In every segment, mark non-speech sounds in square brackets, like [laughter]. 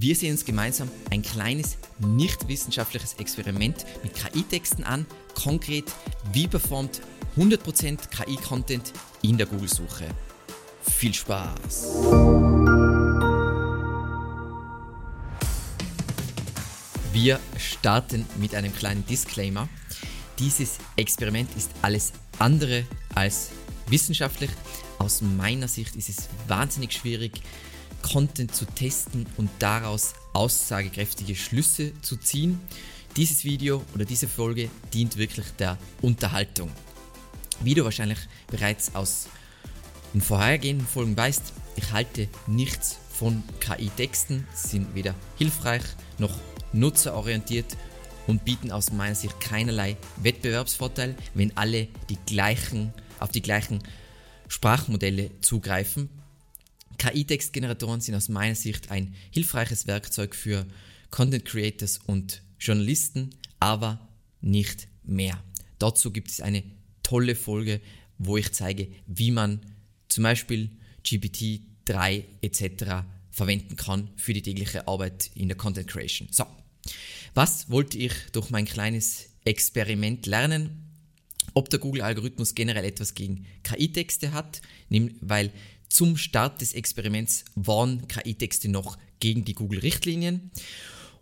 Wir sehen uns gemeinsam ein kleines nicht wissenschaftliches Experiment mit KI-Texten an. Konkret, wie performt 100% KI-Content in der Google-Suche. Viel Spaß! Wir starten mit einem kleinen Disclaimer. Dieses Experiment ist alles andere als wissenschaftlich. Aus meiner Sicht ist es wahnsinnig schwierig, Content zu testen und daraus aussagekräftige Schlüsse zu ziehen. Dieses Video oder diese Folge dient wirklich der Unterhaltung. Wie du wahrscheinlich bereits aus den vorhergehenden Folgen weißt, ich halte nichts von KI-Texten, sind weder hilfreich noch nutzerorientiert und bieten aus meiner Sicht keinerlei Wettbewerbsvorteil, wenn alle die gleichen, auf die gleichen Sprachmodelle zugreifen. KI-Textgeneratoren sind aus meiner Sicht ein hilfreiches Werkzeug für Content Creators und Journalisten, aber nicht mehr. Dazu gibt es eine tolle Folge, wo ich zeige, wie man zum Beispiel GPT-3 etc. verwenden kann für die tägliche Arbeit in der Content Creation. So, was wollte ich durch mein kleines Experiment lernen? Ob der Google-Algorithmus generell etwas gegen KI-Texte hat, weil zum Start des Experiments waren KI-Texte noch gegen die Google-Richtlinien.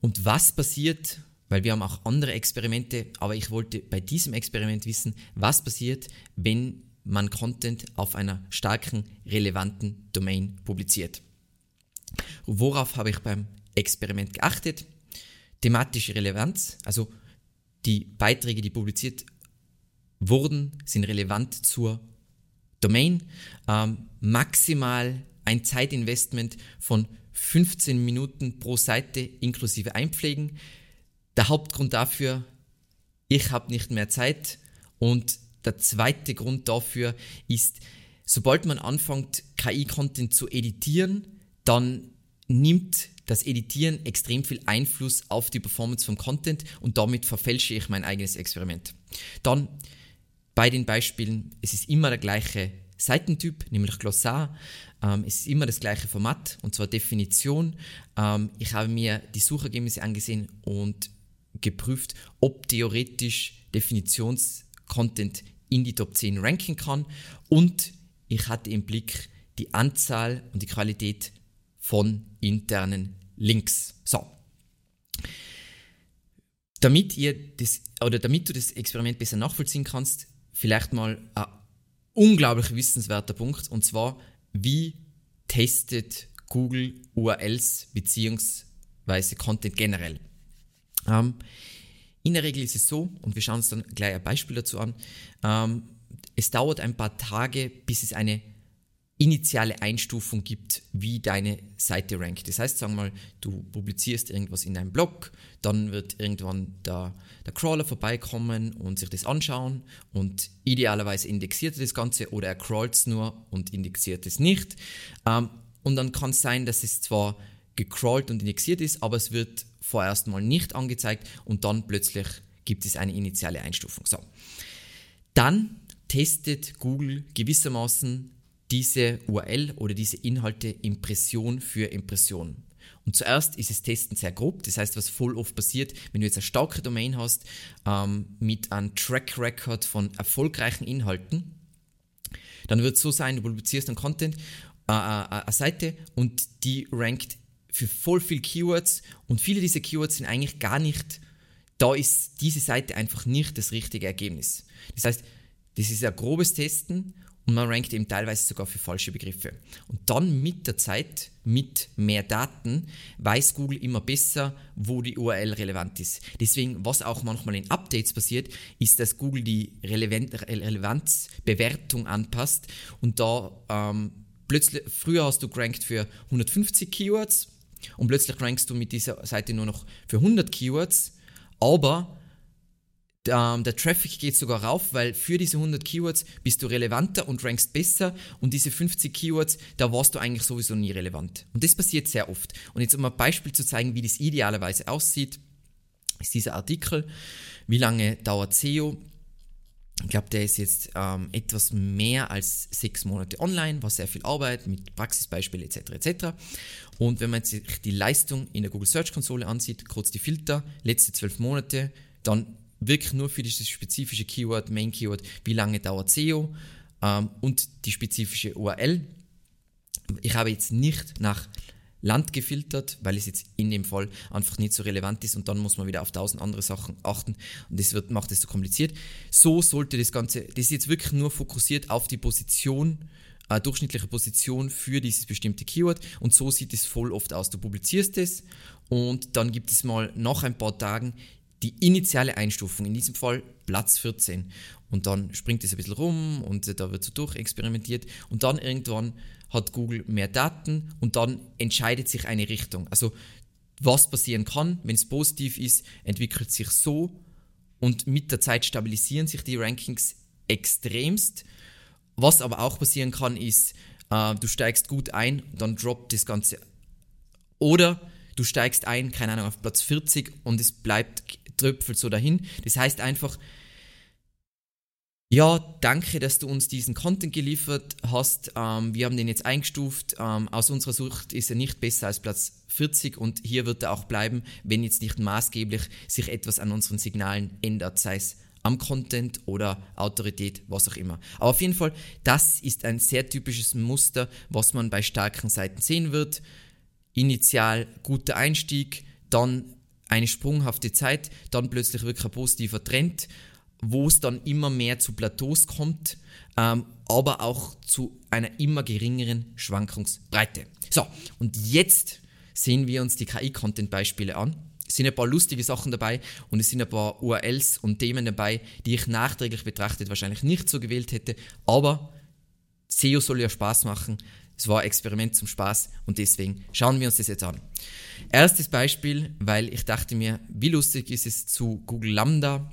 Und was passiert, weil wir haben auch andere Experimente, aber ich wollte bei diesem Experiment wissen, was passiert, wenn man Content auf einer starken, relevanten Domain publiziert. Worauf habe ich beim Experiment geachtet? Thematische Relevanz, also die Beiträge, die publiziert wurden, sind relevant zur Domain. Ähm, maximal ein Zeitinvestment von 15 Minuten pro Seite inklusive Einpflegen. Der Hauptgrund dafür, ich habe nicht mehr Zeit und der zweite Grund dafür ist, sobald man anfängt, KI-Content zu editieren, dann nimmt das Editieren extrem viel Einfluss auf die Performance vom Content und damit verfälsche ich mein eigenes Experiment. Dann bei den Beispielen, es ist immer der gleiche Seitentyp, nämlich Glossar. Ähm, es ist immer das gleiche Format, und zwar Definition. Ähm, ich habe mir die Suchergebnisse angesehen und geprüft, ob theoretisch Definitionscontent in die Top 10 ranken kann. Und ich hatte im Blick die Anzahl und die Qualität von internen Links. So. Damit ihr das, oder damit du das Experiment besser nachvollziehen kannst, vielleicht mal ein unglaublich wissenswerter Punkt und zwar, wie testet Google URLs bzw. Content generell. Ähm, in der Regel ist es so, und wir schauen uns dann gleich ein Beispiel dazu an, ähm, es dauert ein paar Tage, bis es eine initiale Einstufung gibt, wie deine Seite rankt. Das heißt, sagen wir mal, du publizierst irgendwas in deinem Blog, dann wird irgendwann der, der Crawler vorbeikommen und sich das anschauen und idealerweise indexiert er das Ganze oder er crawlt es nur und indexiert es nicht. Ähm, und dann kann es sein, dass es zwar gecrawlt und indexiert ist, aber es wird vorerst mal nicht angezeigt und dann plötzlich gibt es eine initiale Einstufung. So. Dann testet Google gewissermaßen diese URL oder diese Inhalte Impression für Impression. Und zuerst ist das Testen sehr grob, das heißt, was voll oft passiert, wenn du jetzt eine starke Domain hast ähm, mit einem Track Record von erfolgreichen Inhalten, dann wird es so sein, du publizierst einen Content, äh, äh, eine Seite und die rankt für voll viel Keywords und viele dieser Keywords sind eigentlich gar nicht, da ist diese Seite einfach nicht das richtige Ergebnis. Das heißt, das ist ein grobes Testen und man rankt eben teilweise sogar für falsche Begriffe. Und dann mit der Zeit, mit mehr Daten, weiß Google immer besser, wo die URL relevant ist. Deswegen, was auch manchmal in Updates passiert, ist, dass Google die Relevanzbewertung anpasst und da ähm, plötzlich, früher hast du gerankt für 150 Keywords und plötzlich rankst du mit dieser Seite nur noch für 100 Keywords, aber ähm, der Traffic geht sogar rauf, weil für diese 100 Keywords bist du relevanter und rankst besser und diese 50 Keywords, da warst du eigentlich sowieso nie relevant. Und das passiert sehr oft. Und jetzt um ein Beispiel zu zeigen, wie das idealerweise aussieht, ist dieser Artikel, wie lange dauert SEO? ich glaube, der ist jetzt ähm, etwas mehr als sechs Monate online, war sehr viel Arbeit mit Praxisbeispielen etc. etc. Und wenn man sich die Leistung in der Google Search Konsole ansieht, kurz die Filter, letzte zwölf Monate, dann wirklich nur für dieses spezifische Keyword, Main Keyword, wie lange dauert SEO ähm, und die spezifische URL. Ich habe jetzt nicht nach Land gefiltert, weil es jetzt in dem Fall einfach nicht so relevant ist und dann muss man wieder auf tausend andere Sachen achten und das wird, macht es so kompliziert. So sollte das Ganze, das ist jetzt wirklich nur fokussiert auf die Position, äh, durchschnittliche Position für dieses bestimmte Keyword und so sieht es voll oft aus. Du publizierst es und dann gibt es mal nach ein paar Tagen die initiale Einstufung, in diesem Fall Platz 14. Und dann springt es ein bisschen rum und da wird so durchexperimentiert und dann irgendwann hat Google mehr Daten und dann entscheidet sich eine Richtung. Also was passieren kann, wenn es positiv ist, entwickelt sich so und mit der Zeit stabilisieren sich die Rankings extremst. Was aber auch passieren kann, ist, äh, du steigst gut ein, dann droppt das Ganze. Oder du steigst ein, keine Ahnung, auf Platz 40 und es bleibt tröpfelt so dahin. Das heißt einfach, ja, danke, dass du uns diesen Content geliefert hast. Ähm, wir haben den jetzt eingestuft. Ähm, aus unserer Sicht ist er nicht besser als Platz 40 und hier wird er auch bleiben, wenn jetzt nicht maßgeblich sich etwas an unseren Signalen ändert, sei es am Content oder Autorität, was auch immer. Aber auf jeden Fall, das ist ein sehr typisches Muster, was man bei starken Seiten sehen wird. Initial guter Einstieg, dann eine sprunghafte Zeit, dann plötzlich wirklich ein positiver Trend wo es dann immer mehr zu Plateaus kommt, ähm, aber auch zu einer immer geringeren Schwankungsbreite. So, und jetzt sehen wir uns die KI-Content-Beispiele an. Es sind ein paar lustige Sachen dabei und es sind ein paar URLs und Themen dabei, die ich nachträglich betrachtet wahrscheinlich nicht so gewählt hätte, aber SEO soll ja Spaß machen. Es war ein Experiment zum Spaß und deswegen schauen wir uns das jetzt an. Erstes Beispiel, weil ich dachte mir, wie lustig ist es zu Google Lambda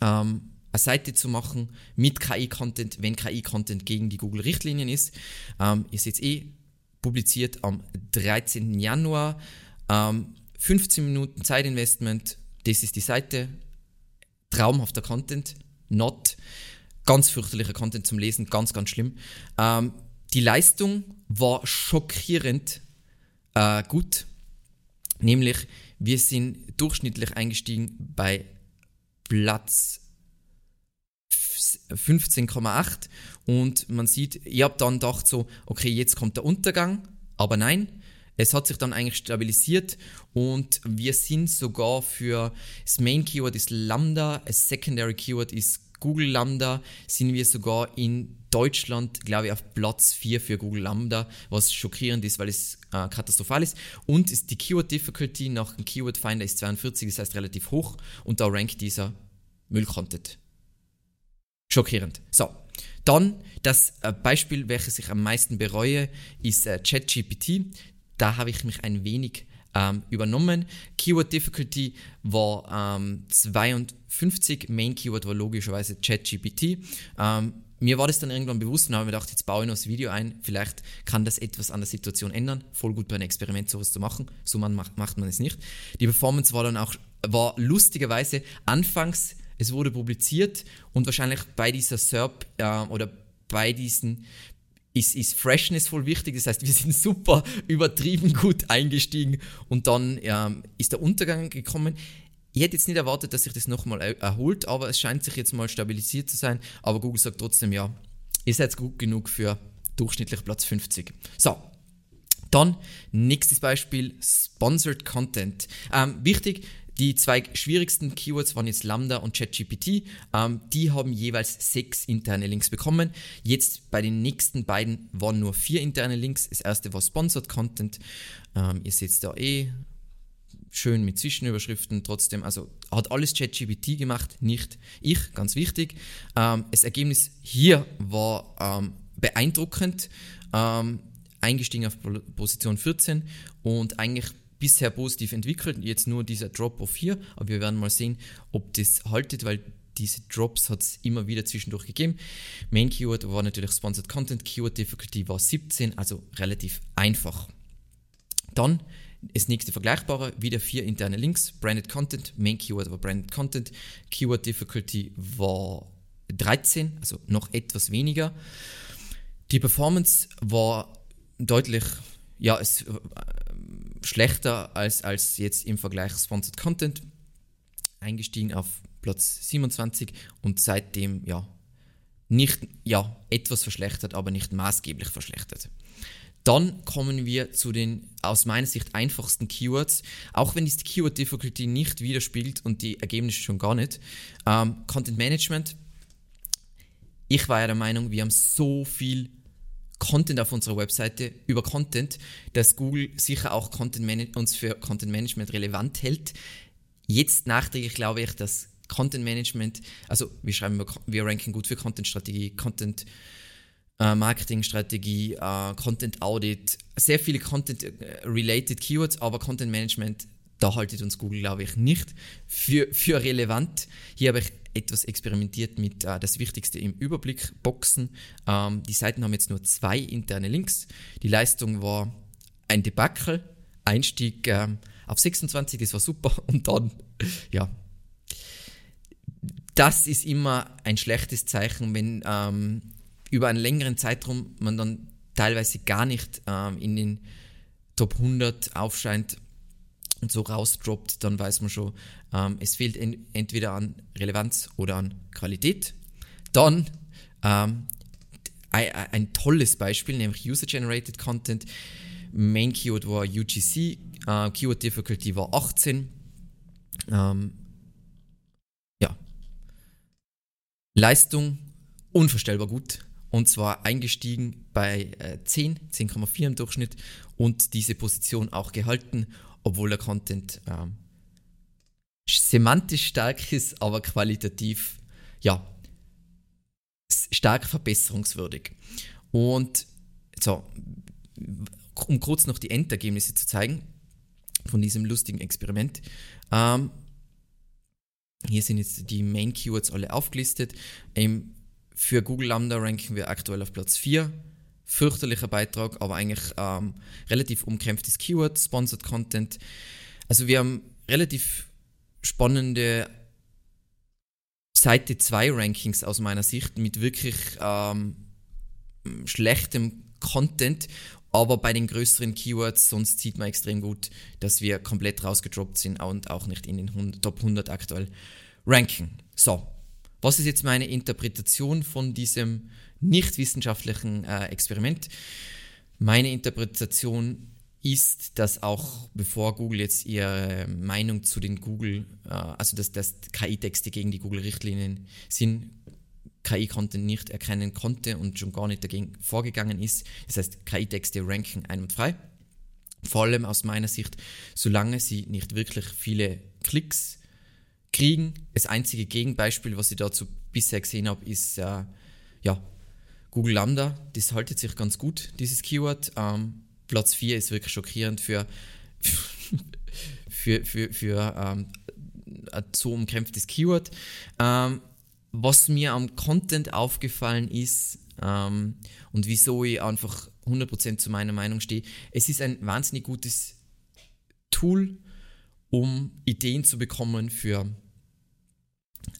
ähm, eine Seite zu machen mit KI-Content, wenn KI-Content gegen die Google-Richtlinien ist. Ähm, ihr seht eh publiziert am 13. Januar. Ähm, 15 Minuten Zeitinvestment, das ist die Seite. Traumhafter Content, not. Ganz fürchterlicher Content zum Lesen, ganz, ganz schlimm. Ähm, die Leistung war schockierend äh, gut. Nämlich, wir sind durchschnittlich eingestiegen bei Platz 15,8 und man sieht, ich habe dann gedacht so, okay, jetzt kommt der Untergang, aber nein, es hat sich dann eigentlich stabilisiert und wir sind sogar für das Main Keyword ist Lambda, das Secondary Keyword ist Google Lambda, sind wir sogar in Deutschland, glaube ich, auf Platz 4 für Google Lambda, was schockierend ist, weil es äh, katastrophal ist. Und ist die Keyword Difficulty nach dem Keyword Finder ist 42, das heißt relativ hoch und da rankt dieser Müll-Content. Schockierend. So, dann das äh, Beispiel, welches ich am meisten bereue, ist äh, ChatGPT. Da habe ich mich ein wenig ähm, übernommen. Keyword Difficulty war ähm, 52, Main Keyword war logischerweise ChatGPT. Ähm, mir war das dann irgendwann bewusst und habe mir gedacht, jetzt baue ich noch das Video ein, vielleicht kann das etwas an der Situation ändern. Voll gut bei einem Experiment sowas zu machen, so man macht, macht man es nicht. Die Performance war dann auch, war lustigerweise anfangs, es wurde publiziert und wahrscheinlich bei dieser SERP äh, oder bei diesen ist, ist Freshness voll wichtig. Das heißt, wir sind super übertrieben gut eingestiegen und dann ähm, ist der Untergang gekommen. Ich hätte jetzt nicht erwartet, dass sich das nochmal erholt, aber es scheint sich jetzt mal stabilisiert zu sein. Aber Google sagt trotzdem, ja, ihr seid gut genug für durchschnittlich Platz 50. So, dann nächstes Beispiel, Sponsored Content. Ähm, wichtig, die zwei schwierigsten Keywords waren jetzt Lambda und ChatGPT. Ähm, die haben jeweils sechs interne Links bekommen. Jetzt bei den nächsten beiden waren nur vier interne Links. Das erste war Sponsored Content. Ähm, ihr seht es da eh schön mit Zwischenüberschriften trotzdem. Also hat alles ChatGPT gemacht, nicht ich, ganz wichtig. Ähm, das Ergebnis hier war ähm, beeindruckend. Ähm, eingestiegen auf Position 14 und eigentlich bisher positiv entwickelt. Jetzt nur dieser Drop auf hier, aber wir werden mal sehen, ob das haltet, weil diese Drops hat es immer wieder zwischendurch gegeben. Main Keyword war natürlich Sponsored Content, Keyword Difficulty war 17, also relativ einfach. Dann das nächste Vergleichbare, wieder vier interne Links, Branded Content, Main Keyword war Branded Content, Keyword Difficulty war 13, also noch etwas weniger. Die Performance war deutlich, ja, es, äh, schlechter als, als jetzt im Vergleich Sponsored Content. Eingestiegen auf Platz 27 und seitdem, ja, nicht, ja, etwas verschlechtert, aber nicht maßgeblich verschlechtert. Dann kommen wir zu den aus meiner Sicht einfachsten Keywords, auch wenn die Keyword Difficulty nicht widerspiegelt und die Ergebnisse schon gar nicht. Ähm, Content Management. Ich war ja der Meinung, wir haben so viel Content auf unserer Webseite über Content, dass Google sicher auch Content uns für Content Management relevant hält. Jetzt nachträglich glaube ich, dass Content Management, also wir schreiben, wir ranken gut für Content Strategie, Content äh, Marketing Strategie, äh, Content Audit, sehr viele Content äh, Keywords, aber Content Management, da haltet uns Google, glaube ich, nicht für, für relevant. Hier habe ich etwas experimentiert mit äh, das Wichtigste im Überblick Boxen. Ähm, die Seiten haben jetzt nur zwei interne Links. Die Leistung war ein Debakel, Einstieg ähm, auf 26, das war super [laughs] und dann, ja, das ist immer ein schlechtes Zeichen, wenn ähm, über einen längeren Zeitraum man dann teilweise gar nicht ähm, in den Top 100 aufscheint und so rausdroppt, dann weiß man schon, ähm, es fehlt en entweder an Relevanz oder an Qualität. Dann ähm, ein, tolles Beispiel, nämlich User-Generated Content. Main Keyword war UGC, äh, Keyword Difficulty war 18. Ähm, ja. Leistung unvorstellbar gut. Und zwar eingestiegen bei äh, 10, 10,4 im Durchschnitt und diese Position auch gehalten obwohl der Content ähm, semantisch stark ist, aber qualitativ ja stark verbesserungswürdig. Und so, um kurz noch die Endergebnisse zu zeigen von diesem lustigen Experiment. Ähm, hier sind jetzt die Main Keywords alle aufgelistet. Ähm, für Google Lambda ranken wir aktuell auf Platz 4 fürchterlicher Beitrag, aber eigentlich ähm, relativ umkämpftes Keyword, Sponsored Content. Also wir haben relativ spannende Seite 2 Rankings aus meiner Sicht mit wirklich ähm, schlechtem Content, aber bei den größeren Keywords, sonst sieht man extrem gut, dass wir komplett rausgedroppt sind und auch nicht in den 100, Top 100 aktuell ranken. So, was ist jetzt meine Interpretation von diesem nicht wissenschaftlichen äh, Experiment? Meine Interpretation ist, dass auch bevor Google jetzt ihre Meinung zu den Google, äh, also dass, dass KI-Texte gegen die Google-Richtlinien sind, KI-Content nicht erkennen konnte und schon gar nicht dagegen vorgegangen ist. Das heißt, KI-Texte ranken einwandfrei. Vor allem aus meiner Sicht, solange sie nicht wirklich viele Klicks kriegen. Das einzige Gegenbeispiel, was ich dazu bisher gesehen habe, ist äh, ja, Google Lambda. Das haltet sich ganz gut, dieses Keyword. Ähm, Platz 4 ist wirklich schockierend für, für, für, für ähm, ein so umkämpftes Keyword. Ähm, was mir am Content aufgefallen ist ähm, und wieso ich einfach 100% zu meiner Meinung stehe, es ist ein wahnsinnig gutes Tool, um Ideen zu bekommen für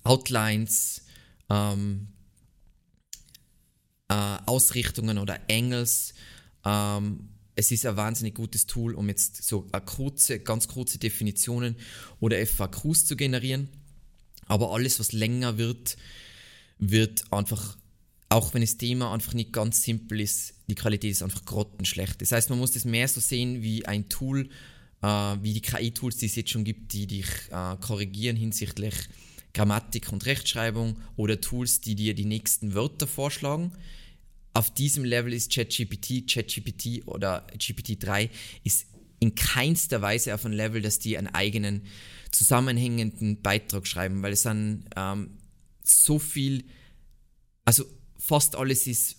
Outlines, ähm, äh, Ausrichtungen oder Angles. Ähm, es ist ein wahnsinnig gutes Tool, um jetzt so kurze, ganz kurze Definitionen oder FAQs zu generieren. Aber alles, was länger wird, wird einfach, auch wenn das Thema einfach nicht ganz simpel ist, die Qualität ist einfach grottenschlecht. Das heißt, man muss das mehr so sehen wie ein Tool, äh, wie die KI-Tools, die es jetzt schon gibt, die dich äh, korrigieren hinsichtlich Grammatik und Rechtschreibung oder Tools, die dir die nächsten Wörter vorschlagen. Auf diesem Level ist ChatGPT, ChatGPT oder GPT-3 ist in keinster Weise auf ein Level, dass die einen eigenen zusammenhängenden Beitrag schreiben, weil es dann ähm, so viel, also fast alles ist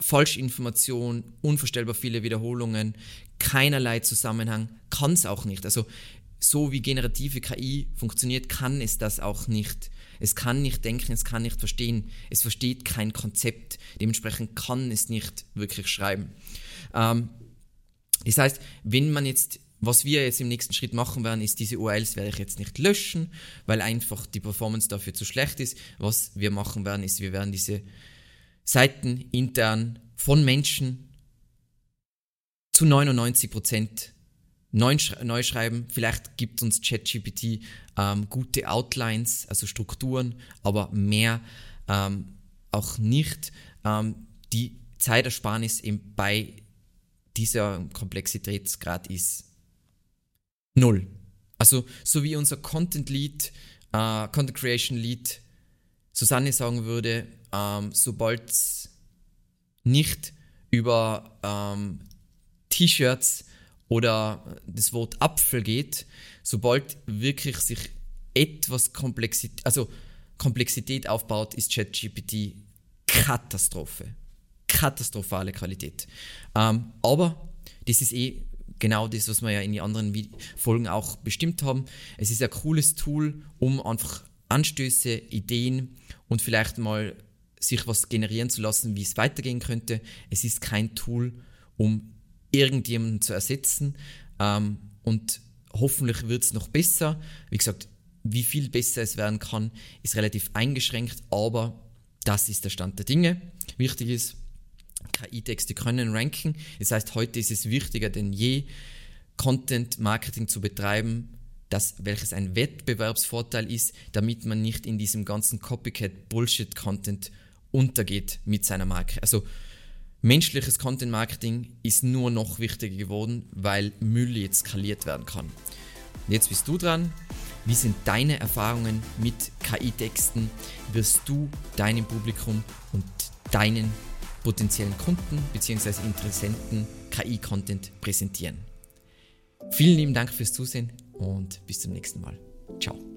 Falschinformation, unvorstellbar viele Wiederholungen, keinerlei Zusammenhang, kann es auch nicht. Also so wie generative KI funktioniert, kann es das auch nicht. Es kann nicht denken, es kann nicht verstehen, es versteht kein Konzept, dementsprechend kann es nicht wirklich schreiben. Ähm, das heißt, wenn man jetzt was wir jetzt im nächsten Schritt machen werden, ist, diese URLs werde ich jetzt nicht löschen, weil einfach die Performance dafür zu schlecht ist. Was wir machen werden, ist, wir werden diese Seiten intern von Menschen zu 99% neu, neu schreiben. Vielleicht gibt uns ChatGPT ähm, gute Outlines, also Strukturen, aber mehr ähm, auch nicht. Ähm, die Zeitersparnis eben bei dieser Komplexitätsgrad ist null. Also so wie unser Content Lead, äh, Content Creation Lead Susanne sagen würde, ähm, sobald es nicht über ähm, T-Shirts oder das Wort Apfel geht, sobald wirklich sich etwas Komplexität, also Komplexität aufbaut, ist ChatGPT Katastrophe. Katastrophale Qualität. Ähm, aber das ist eh genau das, was wir ja in den anderen Folgen auch bestimmt haben. Es ist ein cooles Tool, um einfach Anstöße, Ideen und vielleicht mal sich was generieren zu lassen, wie es weitergehen könnte. Es ist kein Tool, um irgendjemanden zu ersetzen ähm, und hoffentlich wird es noch besser. Wie gesagt, wie viel besser es werden kann, ist relativ eingeschränkt, aber das ist der Stand der Dinge. Wichtig ist, KI-Texte können ranken. Das heißt, heute ist es wichtiger denn je, Content-Marketing zu betreiben, das, welches ein Wettbewerbsvorteil ist, damit man nicht in diesem ganzen Copycat-Bullshit-Content untergeht mit seiner Marke. Also menschliches Content-Marketing ist nur noch wichtiger geworden, weil Müll jetzt skaliert werden kann. Und jetzt bist du dran. Wie sind deine Erfahrungen mit KI-Texten? Wirst du deinem Publikum und deinen potenziellen Kunden bzw. Interessenten KI-Content präsentieren? Vielen lieben Dank fürs Zusehen und bis zum nächsten Mal. Ciao.